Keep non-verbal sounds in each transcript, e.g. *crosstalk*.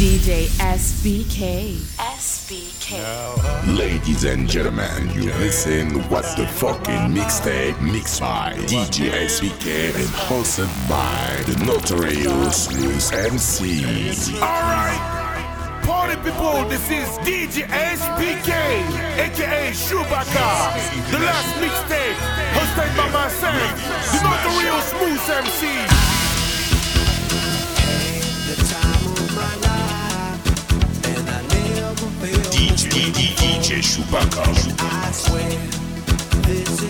DJ SBK. SBK. Ladies and gentlemen, you listen what the fucking mixtape mixed by DJ SBK and hosted by the notorious loose MC. Alright! Party people, this is DJ SBK, aka Chewbacca, the last mixtape, hosted by myself, the notorious Smooth MC. DJ, DJ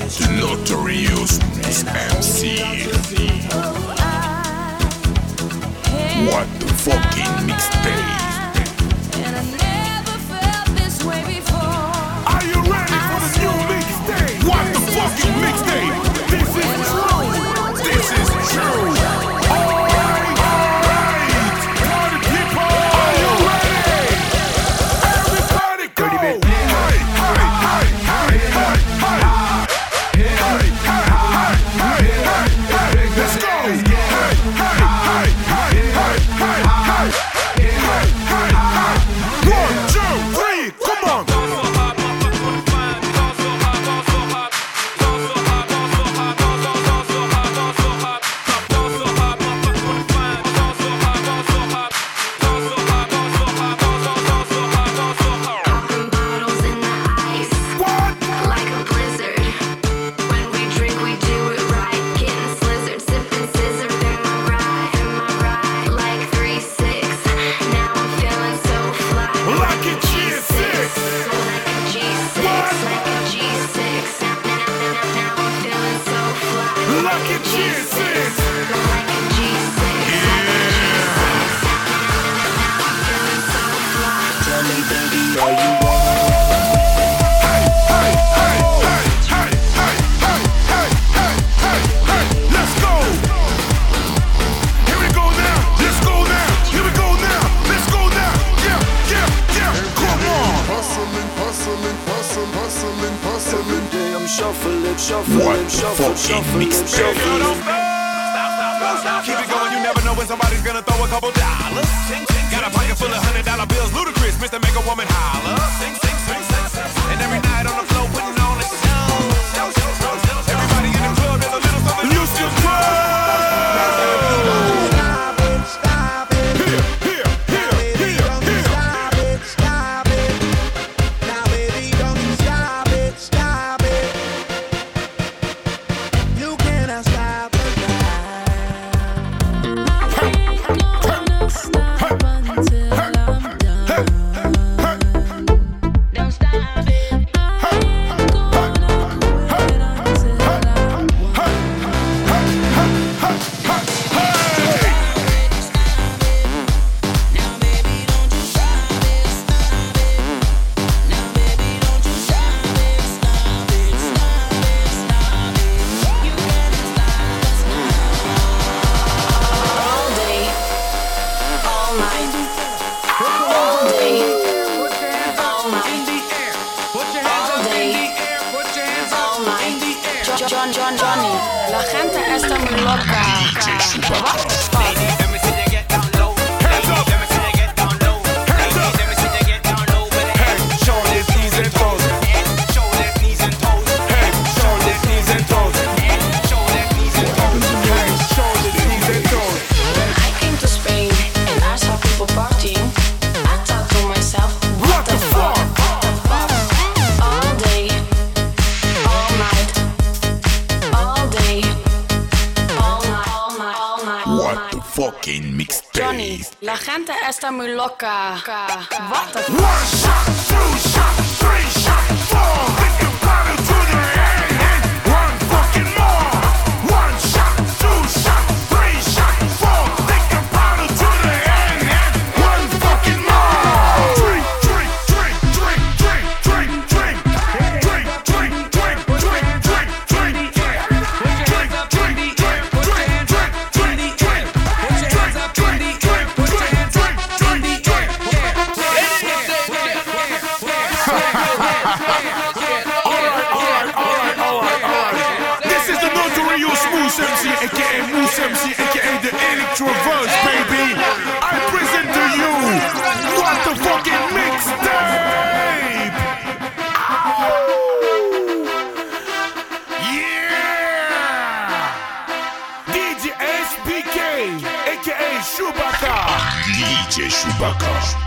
is notorious MC. What the fucking mixtape? shuffle it, shuffle what it, shuffle, shuffle it, shuffle. Keep it going, you never know when somebody's gonna throw a couple dollars. Got a pocket full of hundred dollar bills, Ludacris, Mr. Make a Woman holler. And every night on the floor, putting on a. DJ Chewbacca.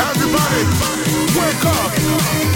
Everybody, wake up.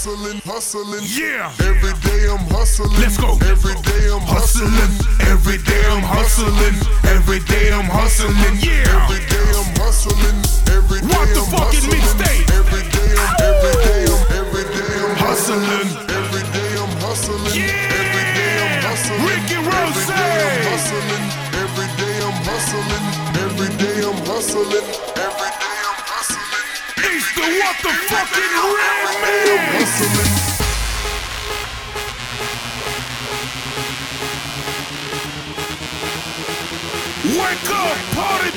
hustling, hustling. Yeah. Every day I'm hustling. Let's go. Every day I'm hustling. Every day I'm hustling. Every day I'm hustling. Yeah. Every day I'm hustling. Every day What I'm fucking mixtape? Every day I'm, every day I'm, every day I'm hustling. Every day I'm hustling. Every day I'm hustling. Ricky Rose. Every day I'm hustling. Every day I'm hustling. Every day I'm hustling. Every day the what the fucking Redman. Wake up, party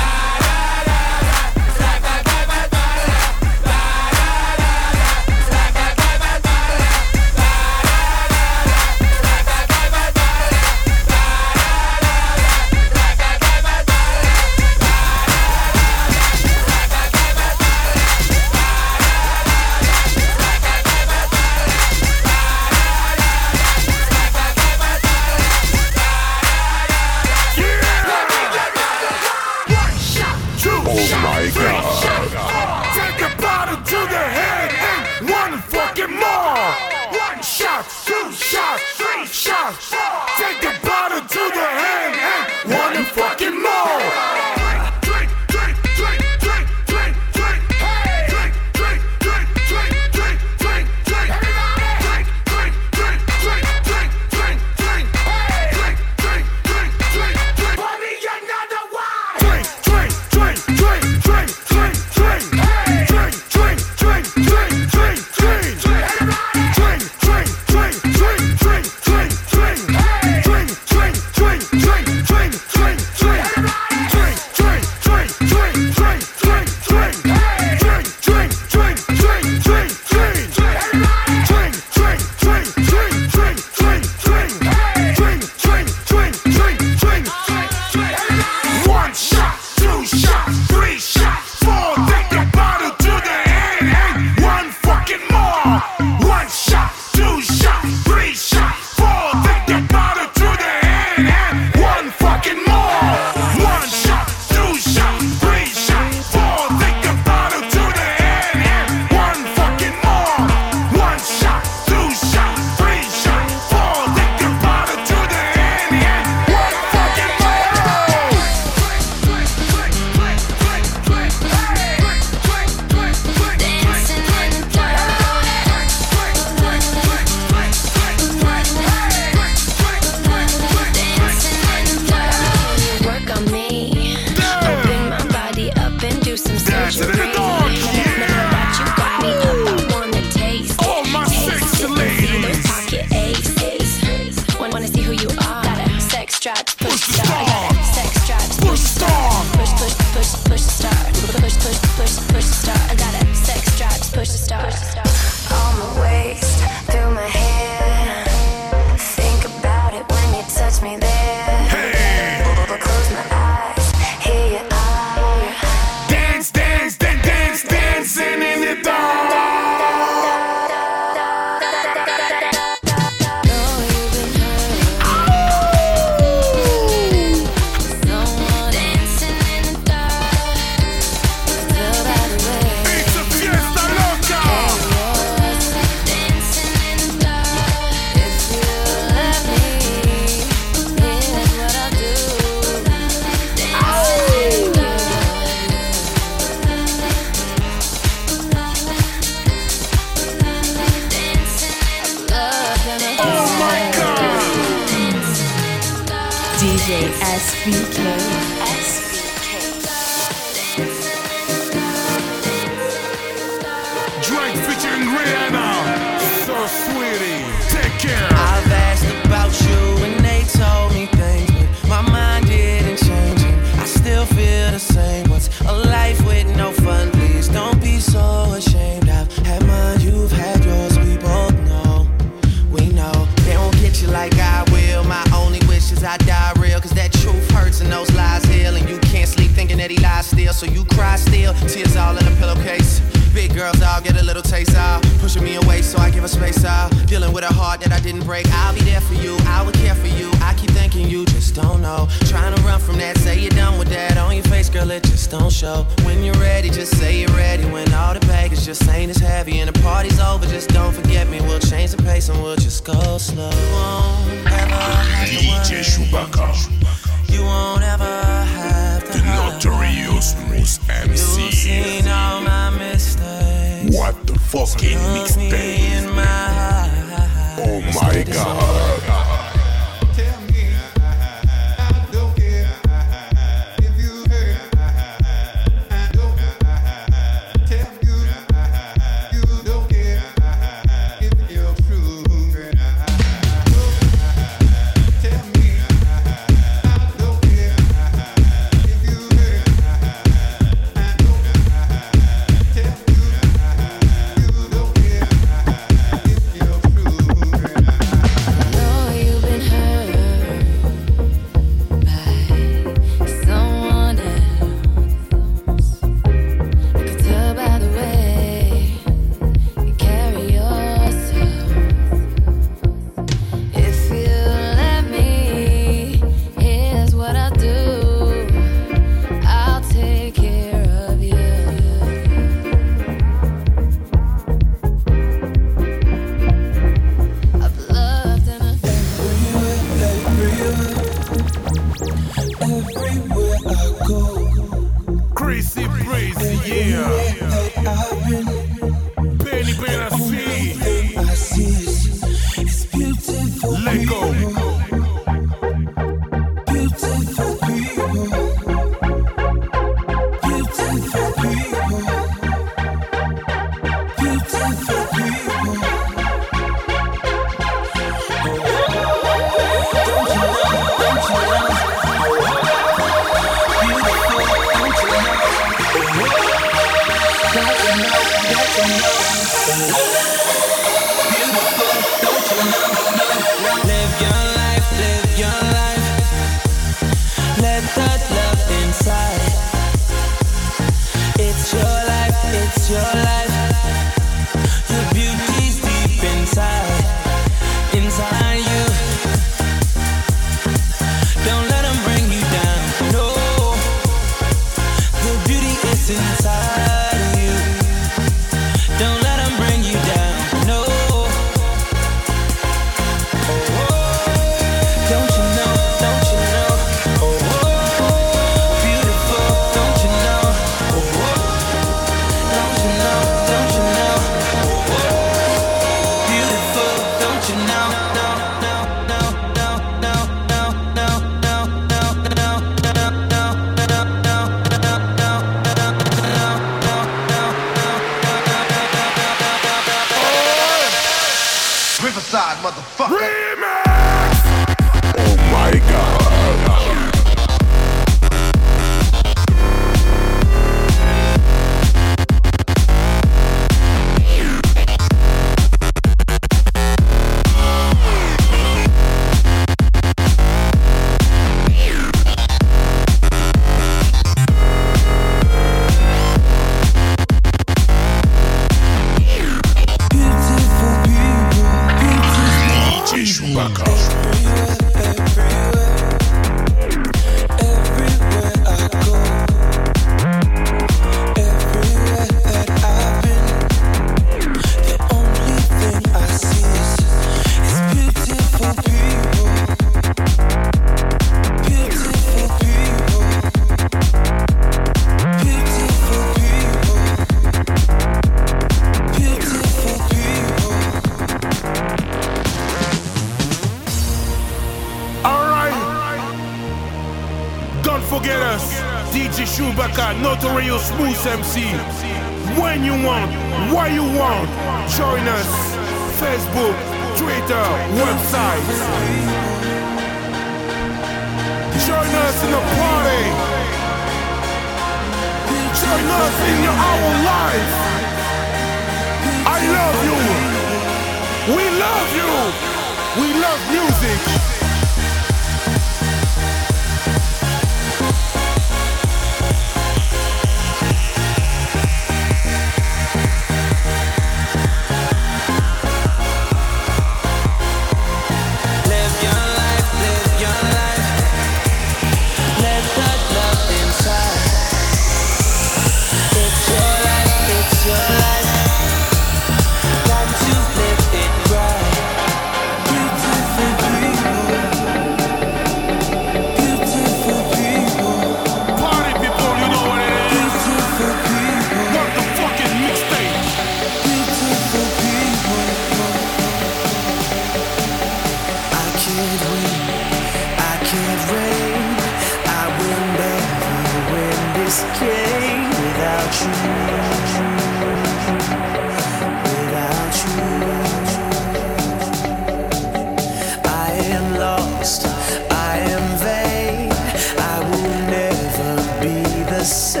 us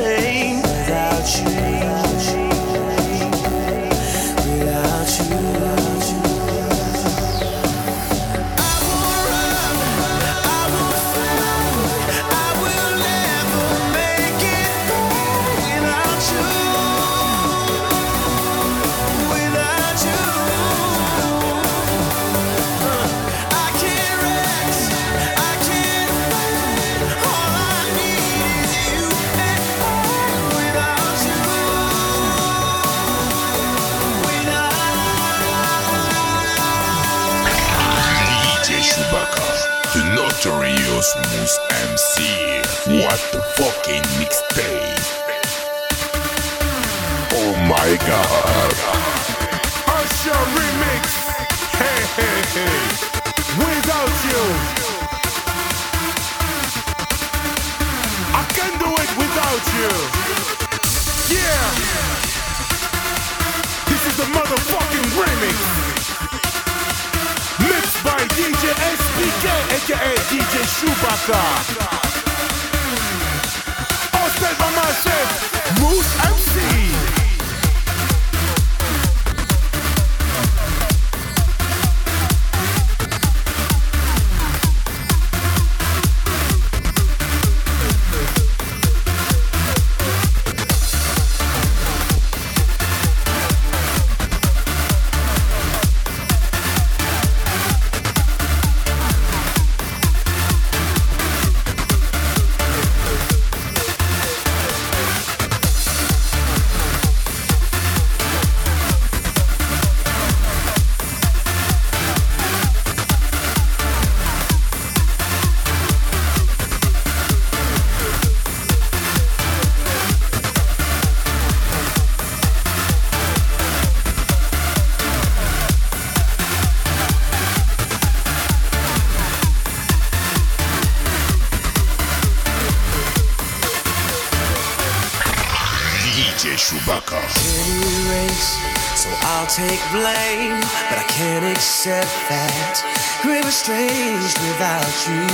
but I can't accept that. We're estranged without you.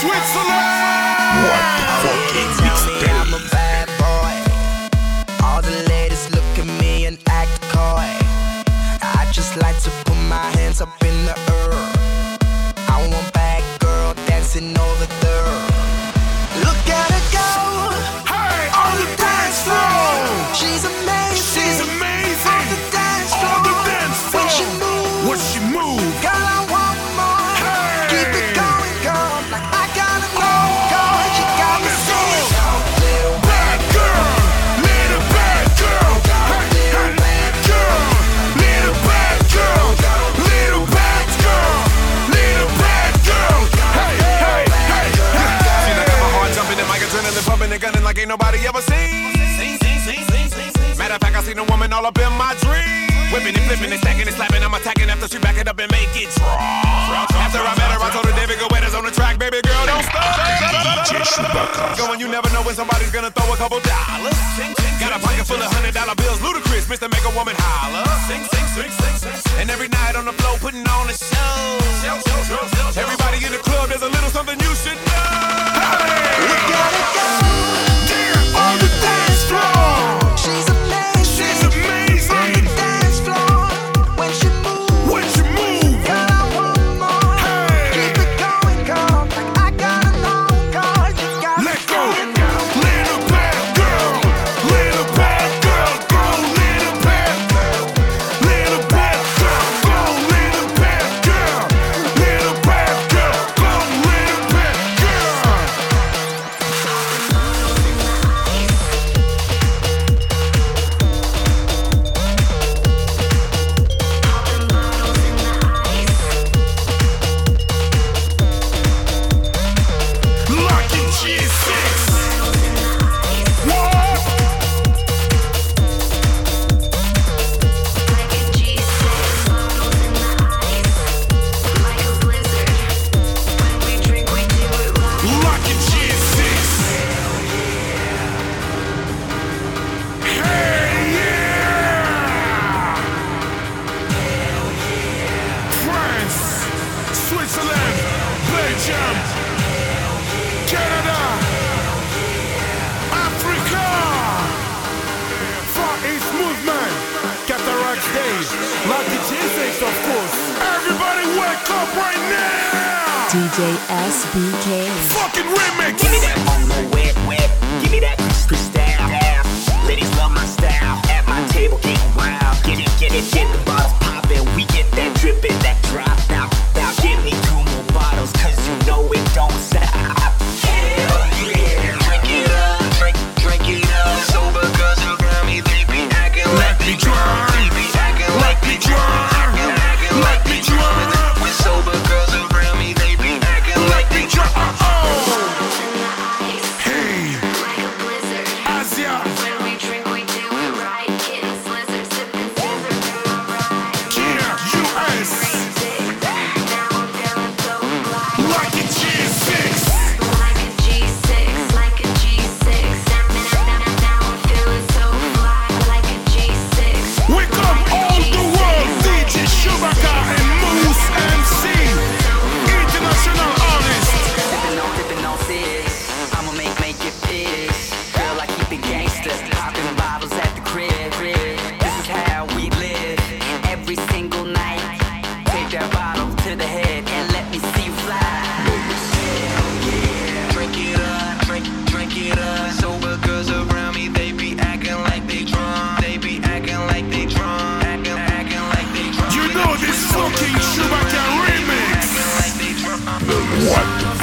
Switzerland. Chewbacca. Yo, and you never know when somebody's gonna throw a couple dollars. Sing, sing, Got a pocket full of hundred dollar bills, Ludacris, Mr. Make a Woman holler. Sing, sing, sing, sing, sing, And every night on the floor, putting on a show. show, show, show, show, show. Every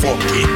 fucking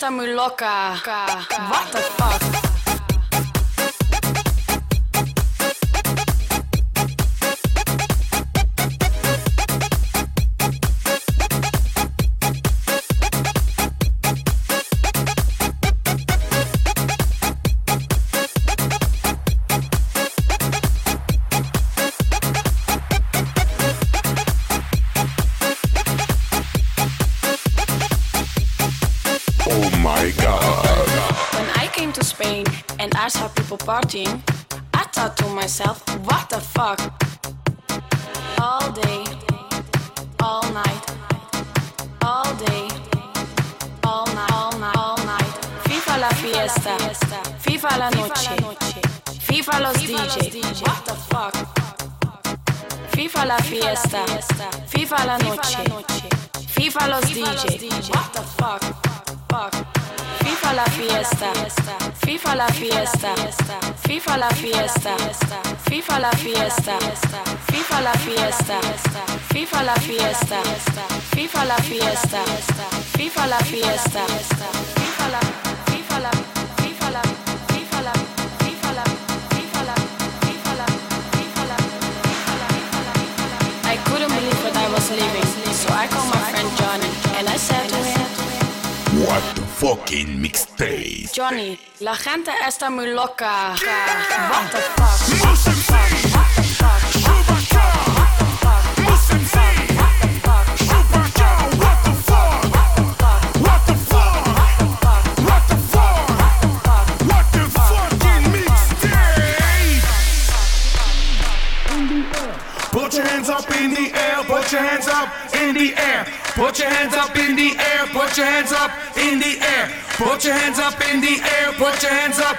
Esta muy loca. What the fuck? partying. FIFA la fiesta, FIFA la fiesta, FIFA la fiesta, FIFA la fiesta, FIFA la fiesta, FIFA la fiesta, FIFA la FIFA la FIFA la FIFA la FIFA la FIFA la FIFA la FIFA la I couldn't believe what I was leaving, so I called my friend John What the fucking mixtape. Johnny, la gente está muy loca. What the fuck? your hands up.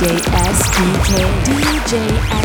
DJ SDK. DJ SDK.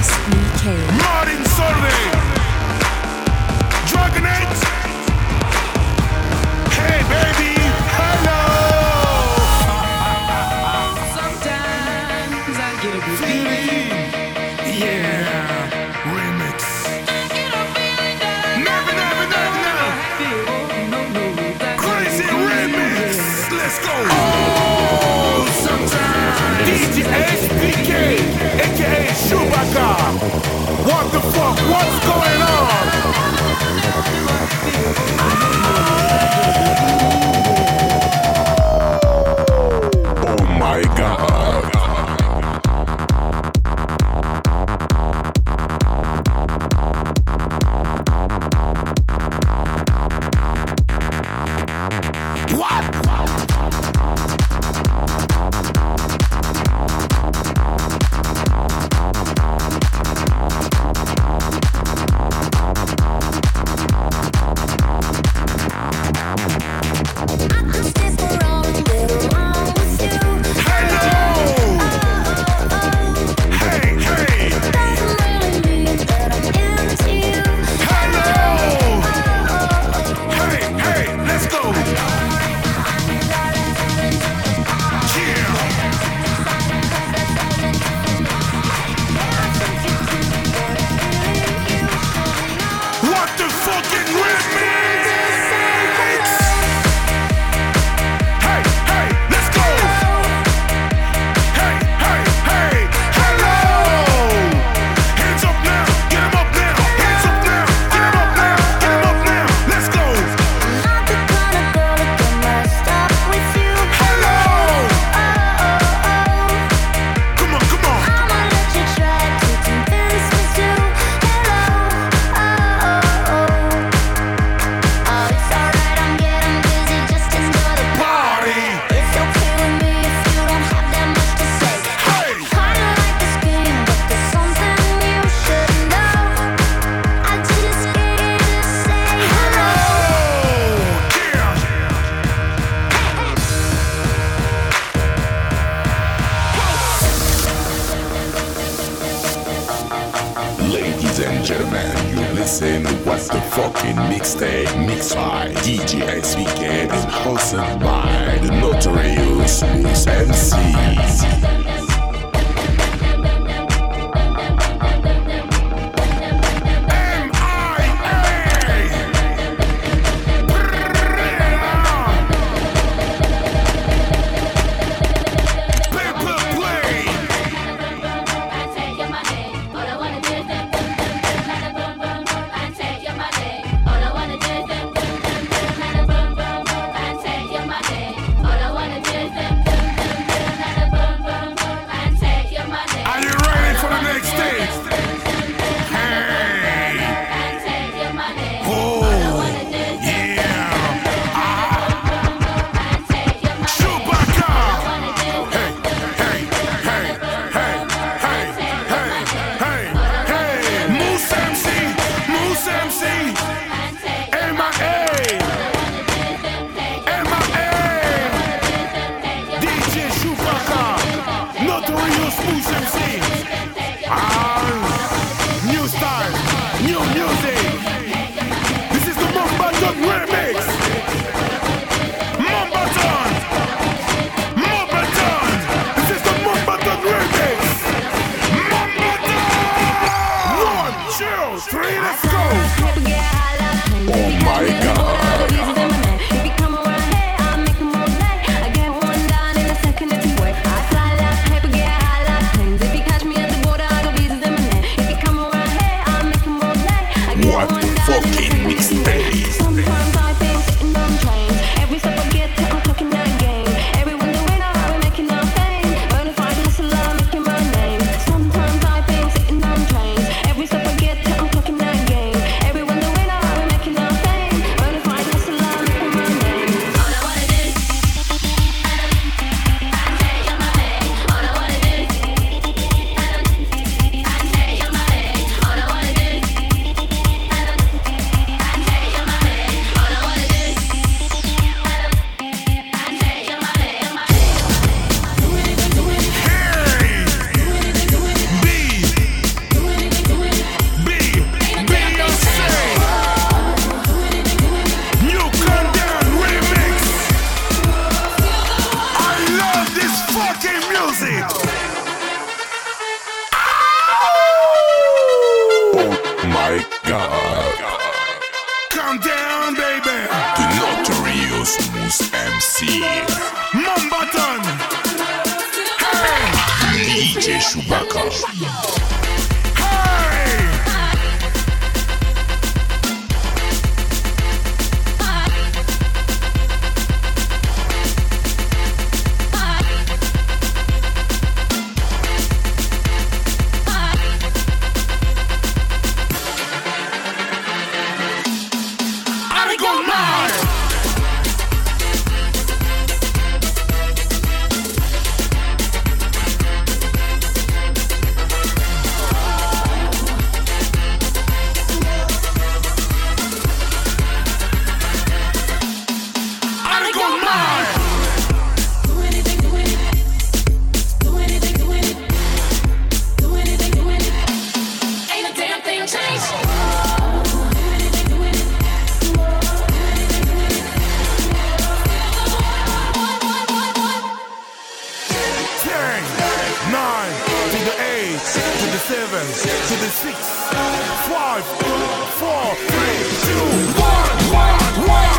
three, let's go! Oh my god! seven to the six, five, four, three, two, one, one, one.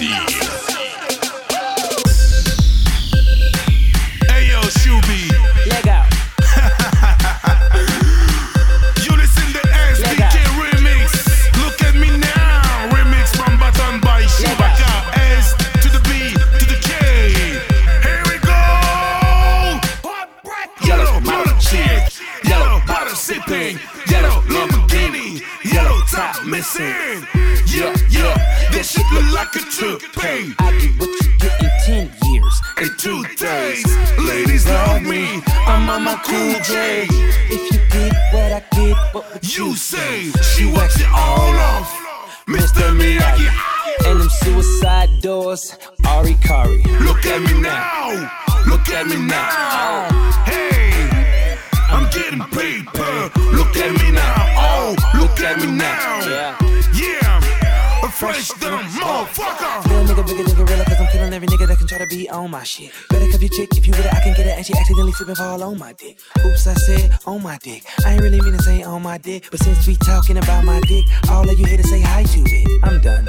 see. my shit. Better cuff your chick if you with it, I can get it. And she accidentally slip and fall on my dick. Oops, I said on my dick. I ain't really mean to say on my dick, but since we talking about my dick, all of you here to say hi to it. I'm done.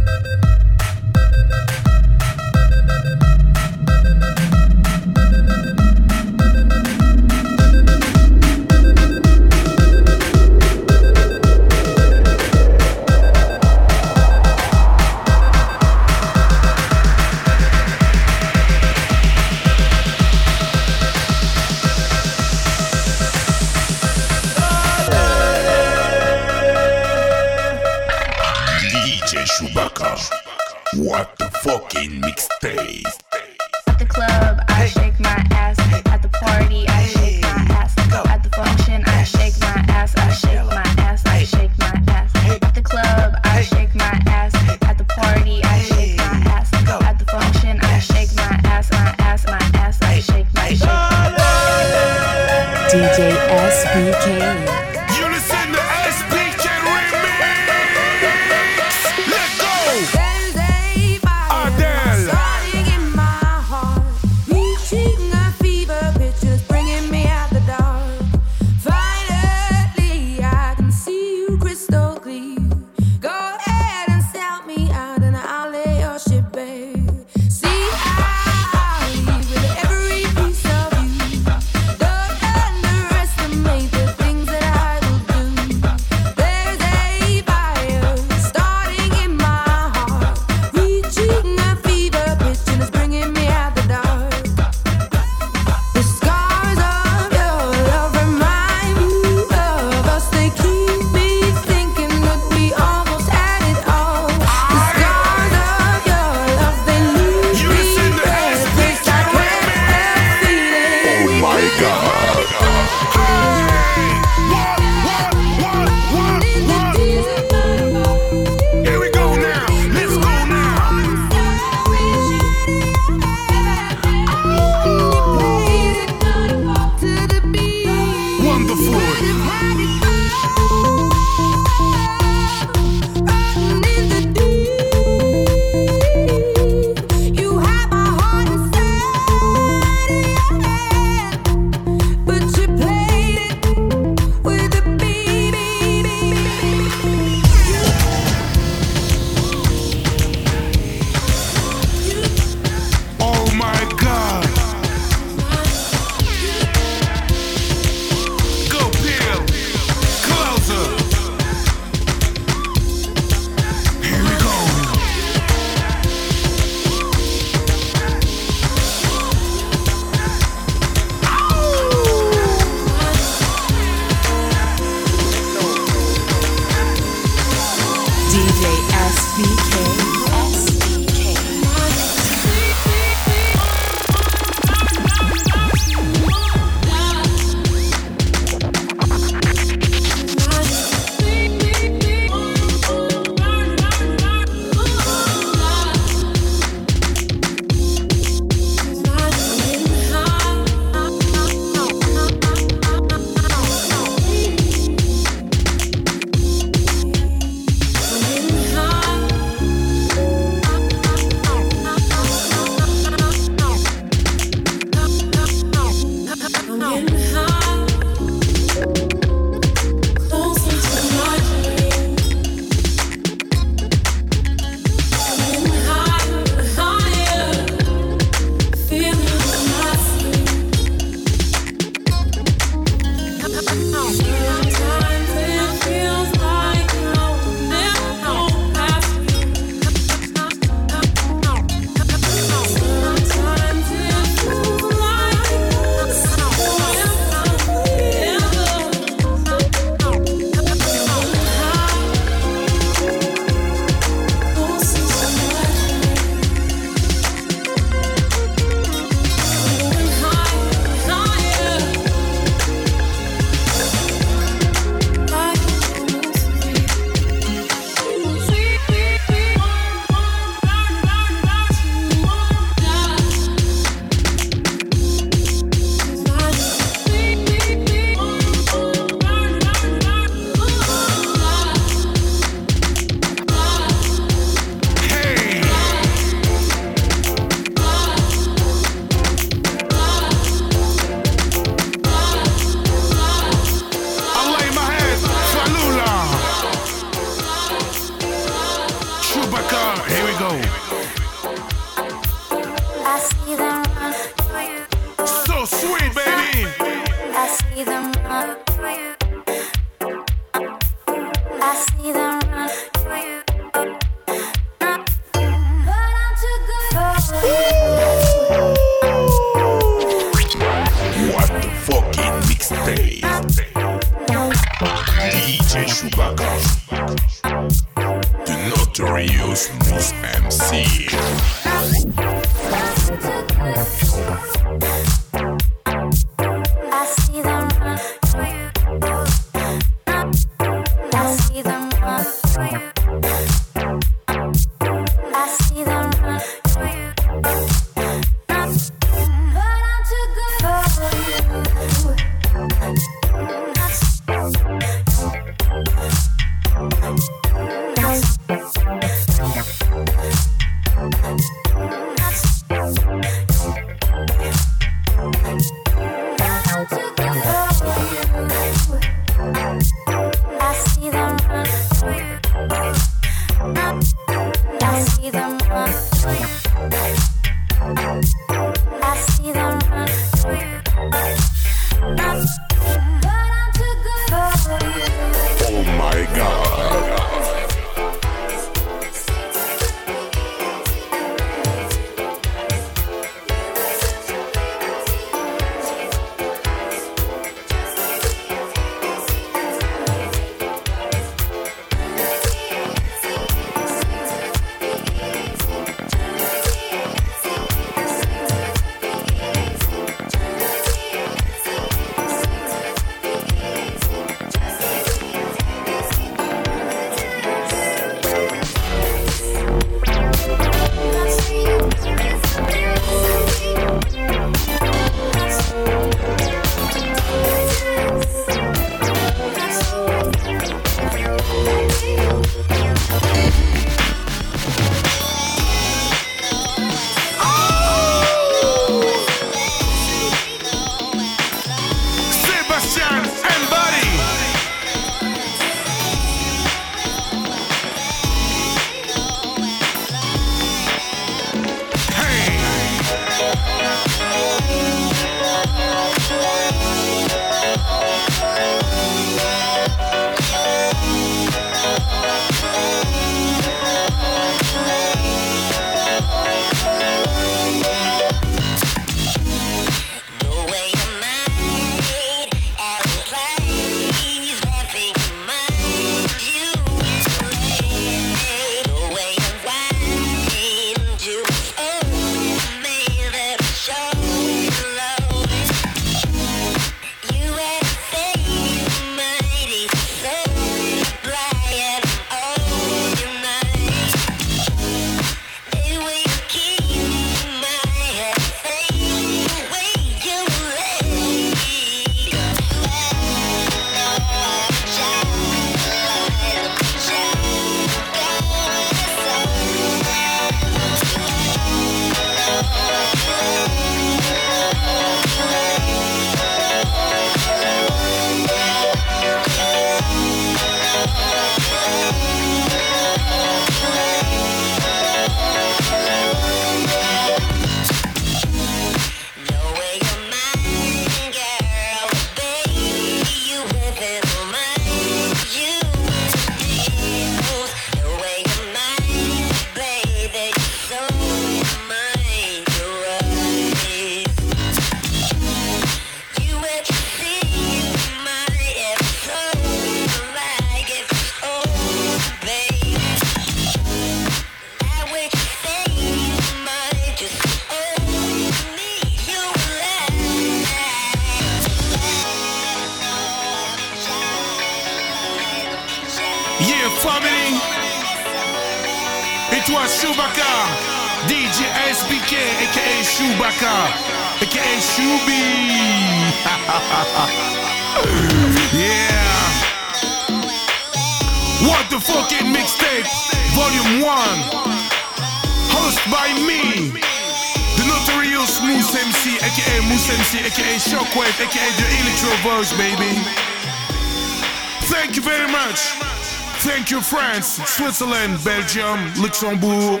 Switzerland, Belgium, Luxembourg,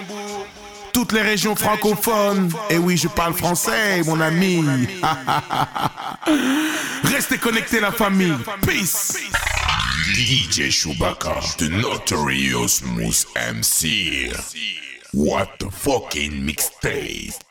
tout toutes les régions francophones. Et oui, je parle français, mon ami. *laughs* Restez connectés, la famille. Peace. DJ Chewbacca, the notorious Moose MC. What the fucking mixtape.